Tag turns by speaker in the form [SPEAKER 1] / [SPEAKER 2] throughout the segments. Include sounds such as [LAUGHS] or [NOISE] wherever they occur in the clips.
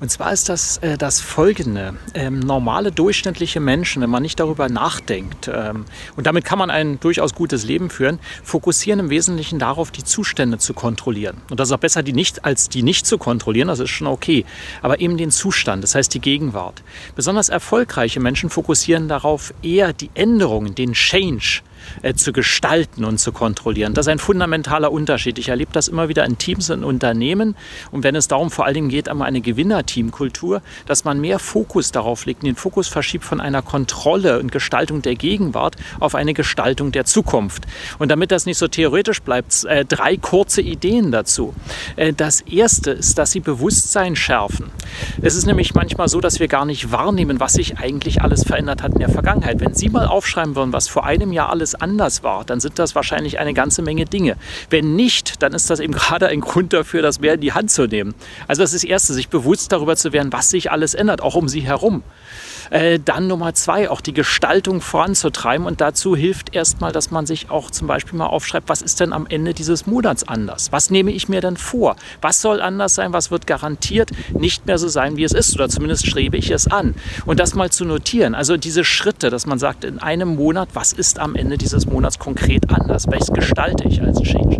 [SPEAKER 1] Und zwar ist das äh, das folgende. Ähm, normale, durchschnittliche Menschen, wenn man nicht darüber nachdenkt, ähm, und damit kann man ein durchaus gutes Leben führen, fokussieren im Wesentlichen darauf, die Zustände zu kontrollieren. Und das ist auch besser, die nicht, als die nicht zu kontrollieren, das ist schon okay. Aber eben den Zustand, das heißt die Gegenwart. Besonders erfolgreiche Menschen fokussieren darauf, eher die Änderungen, den Change, äh, zu gestalten und zu kontrollieren. Das ist ein fundamentaler Unterschied. Ich erlebe das immer wieder in Teams und Unternehmen. Und wenn es darum vor allen Dingen geht, um eine Gewinnerteamkultur, dass man mehr Fokus darauf legt, den Fokus verschiebt von einer Kontrolle und Gestaltung der Gegenwart auf eine Gestaltung der Zukunft. Und damit das nicht so theoretisch bleibt, äh, drei kurze Ideen dazu. Äh, das erste ist, dass sie Bewusstsein schärfen. Es ist nämlich manchmal so, dass wir gar nicht wahrnehmen, was sich eigentlich alles verändert hat in der Vergangenheit. Wenn Sie mal aufschreiben würden, was vor einem Jahr alles anders war, dann sind das wahrscheinlich eine ganze Menge Dinge. Wenn nicht, dann ist das eben [LAUGHS] gerade ein Grund dafür, das mehr in die Hand zu nehmen. Also das ist das Erste, sich bewusst darüber zu werden, was sich alles ändert, auch um sie herum. Äh, dann Nummer zwei, auch die Gestaltung voranzutreiben. Und dazu hilft erstmal, dass man sich auch zum Beispiel mal aufschreibt, was ist denn am Ende dieses Monats anders? Was nehme ich mir denn vor? Was soll anders sein? Was wird garantiert nicht mehr so sein, wie es ist? Oder zumindest strebe ich es an. Und das mal zu notieren. Also diese Schritte, dass man sagt, in einem Monat, was ist am Dieses Monats konkret anders? Welches gestalte ich als Change?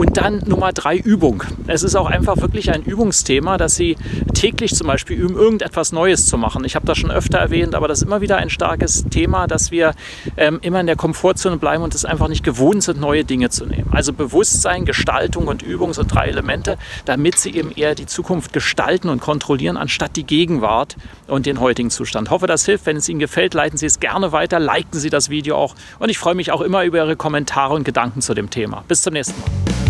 [SPEAKER 1] Und dann Nummer drei, Übung. Es ist auch einfach wirklich ein Übungsthema, dass Sie täglich zum Beispiel üben, irgendetwas Neues zu machen. Ich habe das schon öfter erwähnt, aber das ist immer wieder ein starkes Thema, dass wir ähm, immer in der Komfortzone bleiben und es einfach nicht gewohnt sind, neue Dinge zu nehmen. Also Bewusstsein, Gestaltung und Übung sind drei Elemente, damit Sie eben eher die Zukunft gestalten und kontrollieren, anstatt die Gegenwart und den heutigen Zustand. Ich hoffe, das hilft. Wenn es Ihnen gefällt, leiten Sie es gerne weiter, liken Sie das Video auch und ich freue mich auch immer über Ihre Kommentare und Gedanken zu dem Thema. Bis zum nächsten Mal.